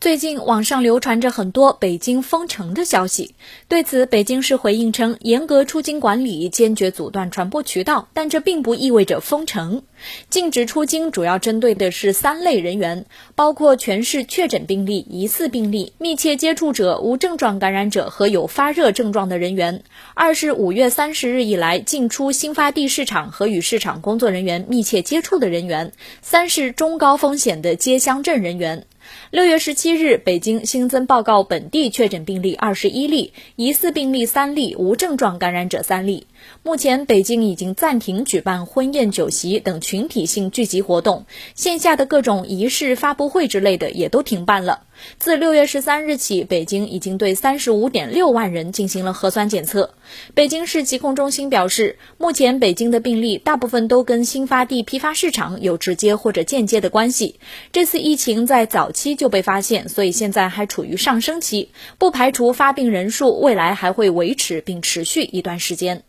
最近网上流传着很多北京封城的消息，对此，北京市回应称，严格出京管理，坚决阻断传播渠道，但这并不意味着封城。禁止出京主要针对的是三类人员，包括全市确诊病例、疑似病例、密切接触者、无症状感染者和有发热症状的人员。二是五月三十日以来进出新发地市场和与市场工作人员密切接触的人员。三是中高风险的街乡镇人员。六月十七日，北京新增报告本地确诊病例二十一例，疑似病例三例，无症状感染者三例。目前，北京已经暂停举办婚宴酒席等群体性聚集活动，线下的各种仪式、发布会之类的也都停办了。自六月十三日起，北京已经对三十五点六万人进行了核酸检测。北京市疾控中心表示，目前北京的病例大部分都跟新发地批发市场有直接或者间接的关系。这次疫情在早期就被发现，所以现在还处于上升期，不排除发病人数未来还会维持并持续一段时间。